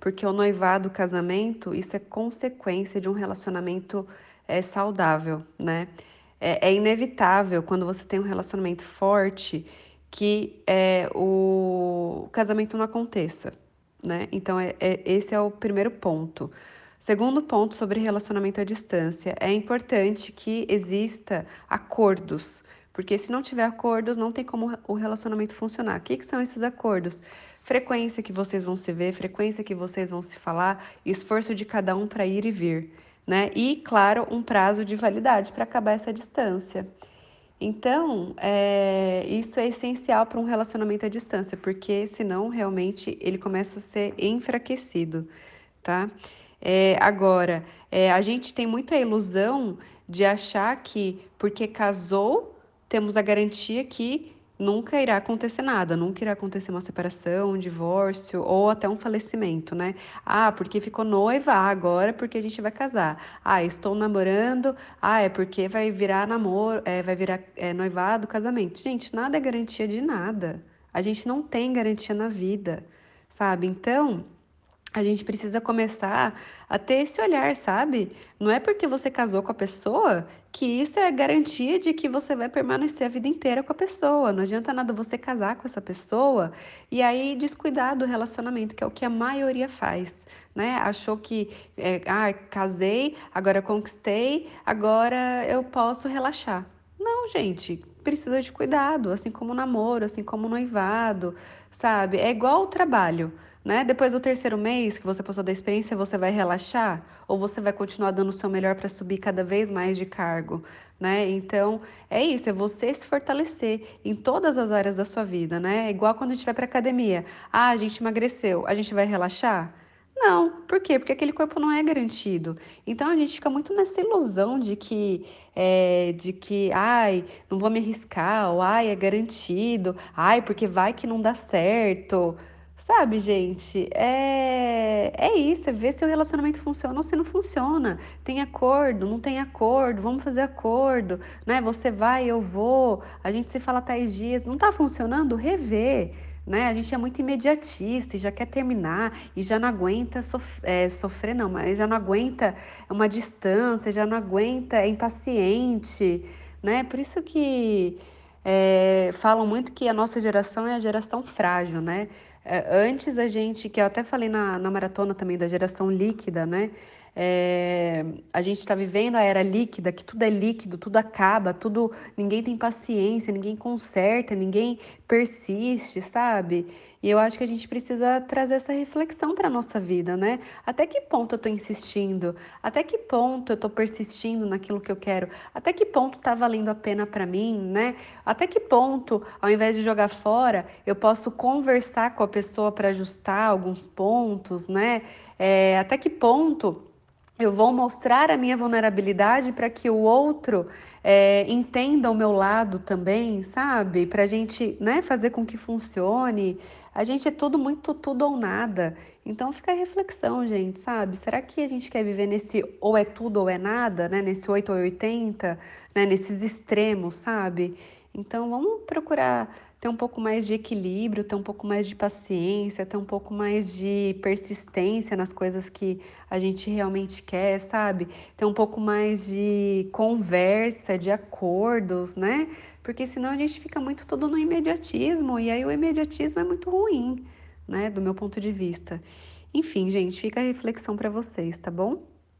porque o noivado, o casamento, isso é consequência de um relacionamento é, saudável, né? É, é, inevitável quando você tem um relacionamento forte que é, o, casamento não aconteça, né? Então, é, é, esse é o primeiro ponto. Segundo ponto sobre relacionamento à distância, é importante que exista acordos, porque se não tiver acordos, não tem como o relacionamento funcionar. O que, que são esses acordos? Frequência que vocês vão se ver, frequência que vocês vão se falar, esforço de cada um para ir e vir, né? E, claro, um prazo de validade para acabar essa distância. Então, é, isso é essencial para um relacionamento à distância, porque senão realmente ele começa a ser enfraquecido, tá? É, agora, é, a gente tem muita ilusão de achar que porque casou, temos a garantia que nunca irá acontecer nada, nunca irá acontecer uma separação, um divórcio ou até um falecimento, né? Ah, porque ficou noiva, ah, agora é porque a gente vai casar. Ah, estou namorando, ah, é porque vai virar namoro, é, vai virar é, noivado, casamento. Gente, nada é garantia de nada. A gente não tem garantia na vida, sabe? Então, a gente precisa começar a ter esse olhar, sabe? Não é porque você casou com a pessoa que isso é garantia de que você vai permanecer a vida inteira com a pessoa. Não adianta nada você casar com essa pessoa e aí descuidar do relacionamento, que é o que a maioria faz, né? Achou que, é, ah, casei, agora conquistei, agora eu posso relaxar. Não, gente, precisa de cuidado, assim como o namoro, assim como o noivado, sabe? É igual o trabalho. Né? Depois do terceiro mês que você passou da experiência, você vai relaxar ou você vai continuar dando o seu melhor para subir cada vez mais de cargo, né? Então, é isso, é você se fortalecer em todas as áreas da sua vida, né? É igual quando a gente vai para academia. Ah, a gente emagreceu, a gente vai relaxar? Não, por quê? Porque aquele corpo não é garantido. Então a gente fica muito nessa ilusão de que, é, de que, ai, não vou me arriscar, ou ai, é garantido, ai, porque vai que não dá certo. Sabe, gente, é, é isso, é ver se o relacionamento funciona ou se não funciona. Tem acordo, não tem acordo, vamos fazer acordo, né? Você vai, eu vou, a gente se fala tais dias, não tá funcionando? Rever, né? A gente é muito imediatista e já quer terminar e já não aguenta sof é, sofrer, não, mas já não aguenta uma distância, já não aguenta, é impaciente, né? Por isso que é, falam muito que a nossa geração é a geração frágil, né? É, antes a gente, que eu até falei na, na maratona também da geração líquida, né? É, a gente está vivendo a era líquida, que tudo é líquido, tudo acaba, tudo ninguém tem paciência, ninguém conserta, ninguém persiste, sabe? E eu acho que a gente precisa trazer essa reflexão para nossa vida, né? Até que ponto eu estou insistindo? Até que ponto eu estou persistindo naquilo que eu quero? Até que ponto está valendo a pena para mim, né? Até que ponto, ao invés de jogar fora, eu posso conversar com a pessoa para ajustar alguns pontos, né? É, até que ponto eu vou mostrar a minha vulnerabilidade para que o outro é, entenda o meu lado também, sabe? Para a gente né, fazer com que funcione. A gente é tudo muito tudo ou nada. Então fica a reflexão, gente, sabe? Será que a gente quer viver nesse ou é tudo ou é nada, né? Nesse 8 ou 80, né? Nesses extremos, sabe? Então vamos procurar ter um pouco mais de equilíbrio, ter um pouco mais de paciência, ter um pouco mais de persistência nas coisas que a gente realmente quer, sabe? Ter um pouco mais de conversa, de acordos, né? Porque senão a gente fica muito tudo no imediatismo e aí o imediatismo é muito ruim, né? Do meu ponto de vista. Enfim, gente, fica a reflexão para vocês, tá bom?